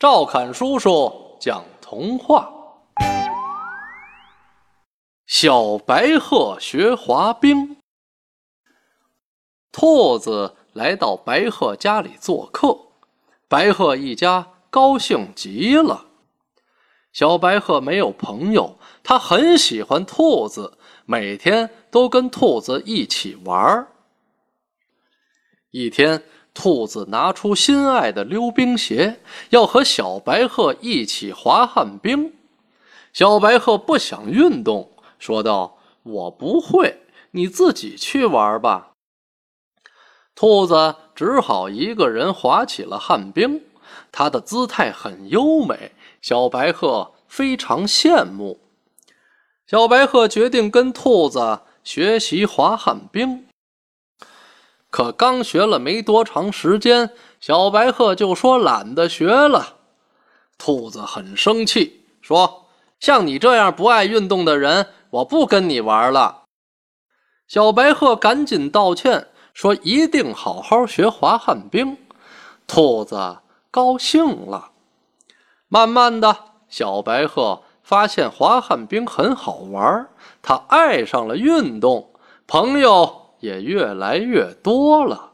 赵侃叔叔讲童话：小白鹤学滑冰。兔子来到白鹤家里做客，白鹤一家高兴极了。小白鹤没有朋友，他很喜欢兔子，每天都跟兔子一起玩。一天。兔子拿出心爱的溜冰鞋，要和小白鹤一起滑旱冰。小白鹤不想运动，说道：“我不会，你自己去玩吧。”兔子只好一个人滑起了旱冰，他的姿态很优美，小白鹤非常羡慕。小白鹤决定跟兔子学习滑旱冰。可刚学了没多长时间，小白鹤就说懒得学了。兔子很生气，说：“像你这样不爱运动的人，我不跟你玩了。”小白鹤赶紧道歉，说：“一定好好学滑旱冰。”兔子高兴了。慢慢的，小白鹤发现滑旱冰很好玩，他爱上了运动，朋友。也越来越多了。